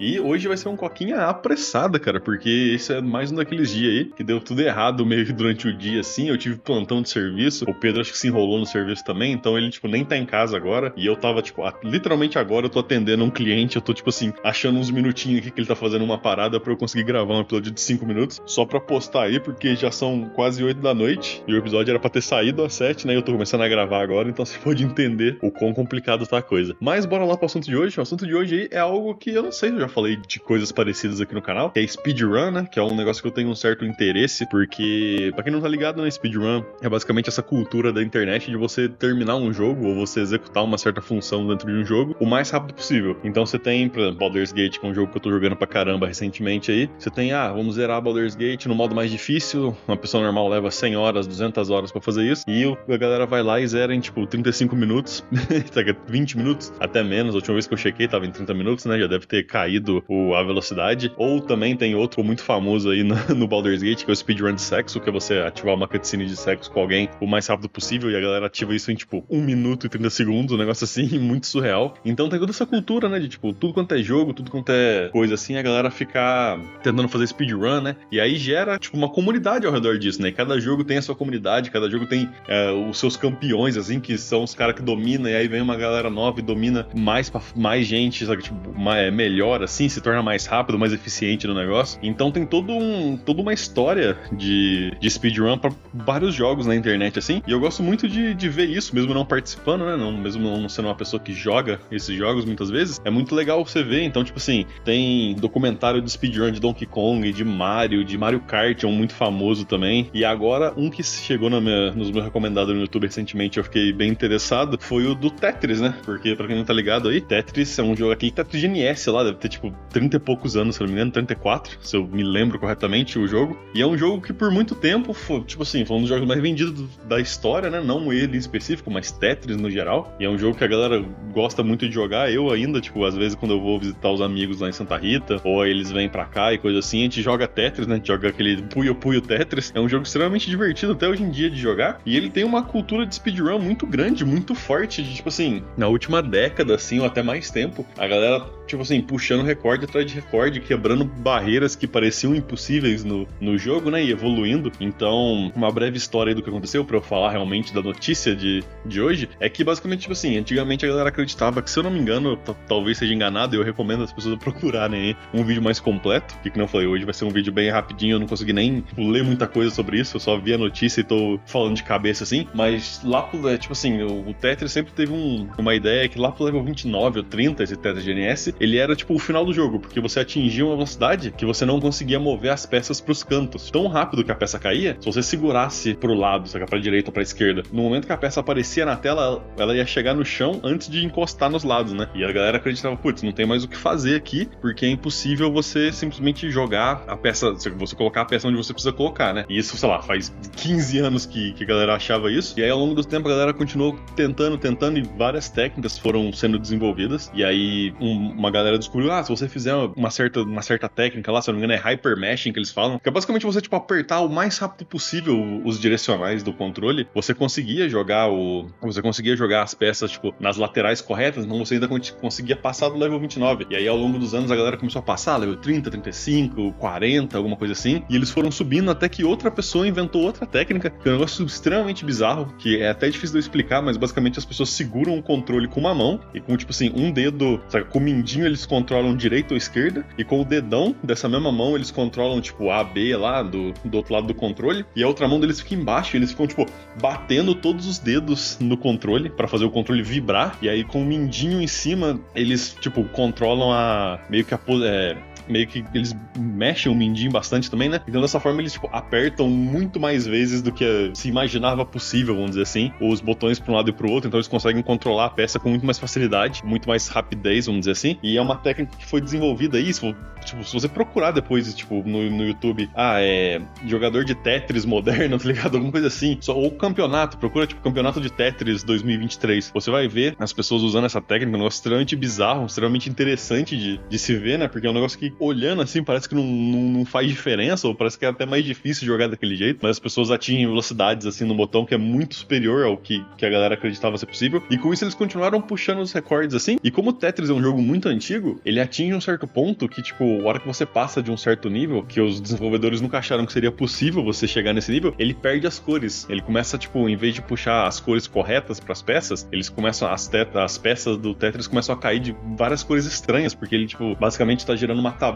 E hoje vai ser um coquinha apressada, cara, porque esse é mais um daqueles dias aí que deu tudo errado meio que durante o dia, assim. Eu tive plantão de serviço, o Pedro acho que se enrolou no serviço também, então ele, tipo, nem tá em casa agora. E eu tava, tipo, literalmente agora eu tô atendendo um cliente, eu tô, tipo assim, achando uns minutinhos aqui que ele tá fazendo uma parada para eu conseguir gravar um episódio de 5 minutos, só pra postar aí, porque já são quase 8 da noite e o episódio era pra ter saído às 7, né? E eu tô começando a gravar agora, então você pode entender o quão complicado tá a coisa. Mas bora lá pro assunto de hoje. O assunto de hoje aí é algo que eu não sei, eu já falei de coisas parecidas aqui no canal, que é speedrun, né? Que é um negócio que eu tenho um certo interesse, porque, pra quem não tá ligado, né, speedrun é basicamente essa cultura da internet de você terminar um jogo ou você executar uma certa função dentro de um jogo o mais rápido possível. Então você tem, por exemplo, Baldur's Gate, que é um jogo que eu tô jogando pra caramba recentemente aí. Você tem, ah, vamos zerar Baldur's Gate no modo mais difícil, uma pessoa normal leva 100 horas, 200 horas para fazer isso, e a galera vai lá e zera em, tipo, 35 minutos, 20 minutos, até menos. A última vez que eu chequei tava em 30 minutos, né? Já deve ter caído o a velocidade. Ou também tem outro muito famoso aí no, no Baldur's Gate, que é o speedrun de sexo, que é você ativar uma cutscene de sexo com alguém o mais rápido possível e a galera ativa isso em tipo 1 minuto e 30 segundos, um negócio assim, muito surreal. Então tem toda essa cultura, né, de tipo, tudo quanto é jogo, tudo quanto é coisa assim, a galera ficar tentando fazer speedrun, né? E aí gera, tipo, uma comunidade ao redor disso, né? E cada jogo tem a sua comunidade, cada jogo tem é, os seus campeões, assim, que são os caras que dominam, e aí vem uma galera nova e domina mais, pra, mais gente, sabe? Tipo, mais, é melhor, assim, se torna mais rápido, mais eficiente no negócio. Então tem todo um, toda uma história de, de speedrun para vários jogos na internet, assim. E eu gosto muito de, de ver isso, mesmo não participando, né? Não, mesmo não sendo uma pessoa que joga esses jogos muitas vezes. É muito legal você ver. Então, tipo assim, tem documentário de speedrun de Donkey Kong, de Mario, de Mario Kart, é um muito famoso também. E agora, um que chegou minha, nos meus recomendados no YouTube recentemente, eu fiquei bem interessado, foi o do Tetris, né? Porque, pra quem não tá ligado aí, Tetris é um jogo aqui, Tetris GNS lá, deve ter tipo 30 e poucos anos, se não me engano, 34, se eu me lembro corretamente o jogo. E é um jogo que por muito tempo, foi, tipo assim, foi um dos jogos mais vendidos da história, né? Não ele em específico, mas Tetris no geral. E é um jogo que a galera gosta muito de jogar. Eu ainda, tipo, às vezes quando eu vou visitar os amigos lá em Santa Rita, ou eles vêm pra cá e coisa assim, a gente joga Tetris, né? A gente joga aquele Puyo Puyo Tetris. É um jogo extremamente divertido até hoje em dia de jogar. E ele tem uma cultura de speedrun muito grande, muito forte, de tipo assim, na última década, assim, ou até mais tempo, a galera, tipo assim, puxando recorde atrás de recorde, quebrando barreiras que pareciam impossíveis no, no jogo, né? E evoluindo. Então, uma breve história do que aconteceu, para eu falar realmente da notícia de, de hoje, é que basicamente, tipo assim, antigamente a galera acreditava que, se eu não me engano, talvez seja enganado, eu recomendo as pessoas procurarem um vídeo mais completo, que, como eu falei, hoje vai ser um vídeo bem rapidinho, eu não consegui nem tipo, ler muita coisa sobre isso, eu só vi a notícia e tô falando de cabeça assim, mas lá pro, é, tipo assim, o, o Tetris sempre teve um, uma ideia que lá pro level 29 ou 30, esse Tetris GNS, ele era tipo o final do jogo, porque você atingia uma velocidade que você não conseguia mover as peças pros cantos. Tão rápido que a peça caía, se você segurasse pro lado, saca, pra direita ou pra esquerda, no momento que a peça aparecia na tela, ela ia chegar no chão antes de encostar nos lados, né? E a galera acreditava, putz, não tem mais o que fazer aqui, porque é impossível você simplesmente jogar a peça, você colocar a peça onde você precisa colocar, né? E isso, sei lá, faz 15 anos que, que a galera achava isso. E aí, ao longo do tempo, a galera continuou tentando, tentando, e várias técnicas foram sendo desenvolvidas. E aí, um, uma galera descobriu, ah, se você fizer uma certa, uma certa técnica lá, se eu não me engano, é hyper meshing que eles falam, que é basicamente você, tipo, apertar o mais rápido possível os direcionais do controle. Você conseguia jogar o. Você conseguia jogar as peças, tipo, nas laterais corretas, então você ainda conseguia passar do level 29. E aí, ao longo dos anos, a galera começou a passar, level 30, 35, 40, alguma coisa assim. E eles foram subindo até que outra pessoa inventou outra técnica, que é um negócio extremamente bizarro, que é até difícil de eu explicar, mas basicamente as pessoas seguram o controle com uma mão e com, tipo assim, um dedo, sabe, com o mindinho eles controlam direita ou esquerda, e com o dedão dessa mesma mão eles controlam, tipo, A, B lá do, do outro lado do controle, e a outra mão deles fica embaixo, eles ficam, tipo, batendo todos os dedos no controle para fazer o controle vibrar, e aí com o mindinho em cima, eles, tipo, controlam a. meio que a. É, meio que eles mexem o mindinho bastante também, né? Então dessa forma eles tipo, apertam muito mais vezes do que se imaginava possível, vamos dizer assim, os botões para um lado e para o outro, então eles conseguem controlar a peça com muito mais facilidade, muito mais rapidez, vamos dizer assim. E é uma técnica que foi desenvolvida isso, tipo, se você procurar depois, tipo, no, no YouTube, ah, é jogador de Tetris moderno, tá ligado? Alguma coisa assim. Só, ou campeonato, procura, tipo, campeonato de Tetris 2023. Você vai ver as pessoas usando essa técnica, um negócio extremamente bizarro, extremamente interessante de, de se ver, né? Porque é um negócio que, olhando assim, parece que não, não, não faz diferença, ou parece que é até mais difícil jogar daquele jeito, mas as pessoas atingem velocidades, assim, no botão que é muito superior ao que, que a galera acreditava ser possível. E com isso eles continuaram puxando os recordes, assim. E como o Tetris é um jogo muito antigo, ele atinge um certo ponto que, tipo, a hora que você passa de um certo nível, que os desenvolvedores nunca acharam que seria possível você chegar nesse nível, ele perde as cores. Ele começa, tipo, em vez de puxar as cores corretas para as peças, eles começam, as, as peças do Tetris começam a cair de várias cores estranhas, porque ele, tipo, basicamente tá gerando uma tabela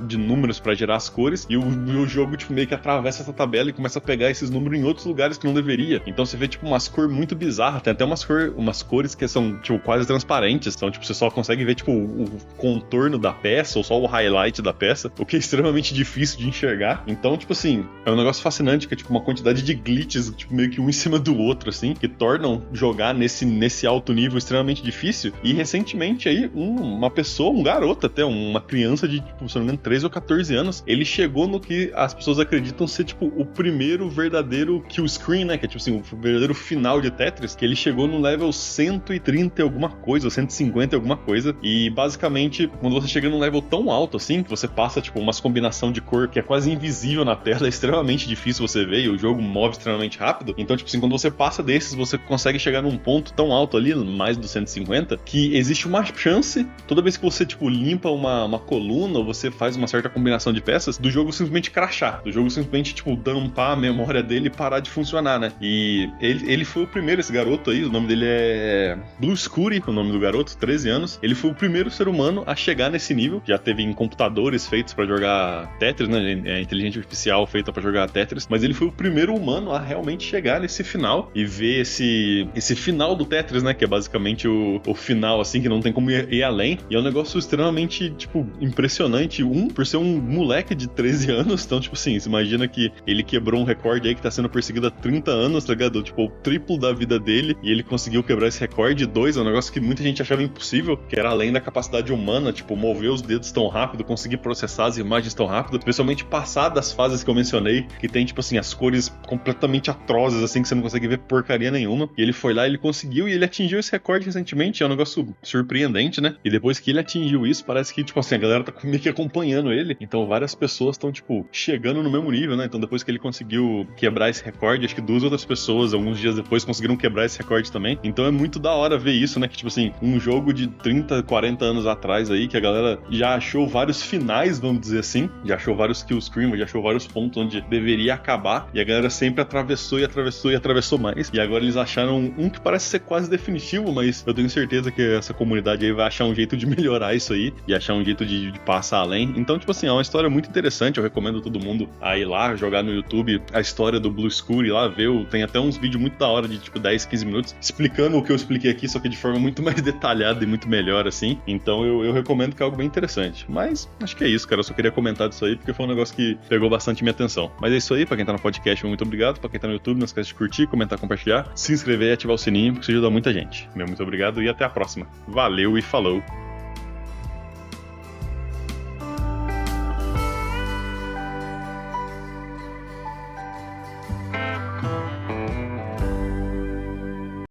de números para gerar as cores, e o, o, jogo, tipo, meio que atravessa essa tabela e começa a pegar esses números em outros lugares que não deveria. Então você vê, tipo, umas cores muito bizarras, tem até umas, cor, umas cores que são, tipo, quase transparentes, então, tipo, você só consegue ver, tipo, o, o contorno da peça, ou só o highlight da peça, o que é extremamente difícil de enxergar. Então, tipo assim, é um negócio fascinante, que é, tipo, uma quantidade de glitches, tipo, meio que um em cima do outro, assim, que tornam jogar nesse, nesse alto nível extremamente difícil. E recentemente aí, um, uma pessoa, um garoto até, uma criança de, tipo, se não me engano, 13 ou 14 anos, ele chegou no que as pessoas acreditam ser, tipo, o primeiro verdadeiro kill screen, né? Que é, tipo assim, o verdadeiro final de Tetris, que ele chegou no level 130 e alguma coisa, ou 150 e alguma coisa. E basicamente, quando você chega num level tão alto assim, que você passa, tipo, umas combinação de cor que é quase invisível na tela, é extremamente difícil você ver, e o jogo move extremamente rápido. Então, tipo assim, quando você passa desses, você consegue chegar num ponto tão alto ali, mais do 150, que existe uma chance, toda vez que você, tipo, limpa uma, uma coluna ou você faz uma certa combinação de peças, do jogo simplesmente crachar, do jogo simplesmente, tipo, dampar a memória dele e parar de funcionar, né? E ele, ele foi o primeiro, esse garoto aí, o nome dele é Blue Scurry, o nome do garoto, 13 anos. Ele foi o primeiro ser humano a chegar nesse nível. Já teve em computadores feitos para jogar Tetris, né? É inteligência artificial feita para jogar Tetris, mas ele foi o primeiro humano a realmente chegar nesse final e ver esse, esse final do Tetris, né? Que é basicamente o, o final, assim, que não tem como ir, ir além. E é um negócio extremamente, tipo, impressionante. Um, por ser um moleque de 13 anos, então, tipo assim, você imagina que ele quebrou um recorde aí que tá sendo perseguido há 30 anos, tá ligado? Tipo, o triplo da vida dele e ele conseguiu quebrar esse recorde. Dois, é um negócio que muita gente achava impossível, que era além da capacidade humana, tipo, mover os dedos tão rápido, conseguir processar as imagens tão rápido, especialmente passar das fases que eu mencionei, que tem, tipo assim, as cores completamente atrozes, assim, que você não consegue ver porcaria nenhuma. E ele foi lá, ele conseguiu e ele atingiu esse recorde recentemente. É um negócio surpreendente, né? E depois que ele atingiu isso, parece que, tipo assim, a galera tá meio que acompanhando ele. Então várias pessoas estão, tipo, chegando no mesmo nível, né? Então depois que ele conseguiu quebrar esse recorde, acho que duas outras pessoas, alguns dias depois, conseguiram quebrar esse recorde também. Então é muito da hora ver isso, né? Que, tipo assim, um jogo de 30, 40 anos atrás aí, que a galera já achou vários finais, vamos dizer assim, já achou vários kill screamers, já achou vários pontos onde deveria acabar, e a galera sempre atravessou e atravessou e atravessou mais. E agora eles acharam um que parece ser quase definitivo, mas eu tenho certeza que essa comunidade aí vai achar um jeito de melhorar isso aí e achar um jeito de, de passar além. Então, tipo assim, é uma história muito interessante. Eu recomendo todo mundo a ir lá, jogar no YouTube a história do Blue School e lá ver. Tem até uns vídeos muito da hora de tipo 10, 15 minutos explicando o que eu expliquei aqui, só que de forma muito mais detalhada e muito melhor, assim. Então eu, eu recomendo que é algo bem interessante. Mas acho que é isso, cara. Eu só queria comentar disso aí porque foi um negócio que pegou bastante minha atenção. Mas é isso aí, pra quem tá no podcast, muito obrigado. Pra quem tá no YouTube, não esquece de curtir, comentar, compartilhar, se inscrever e ativar o sininho, porque isso ajuda muita gente. Meu muito obrigado e até a próxima. Valeu e falou!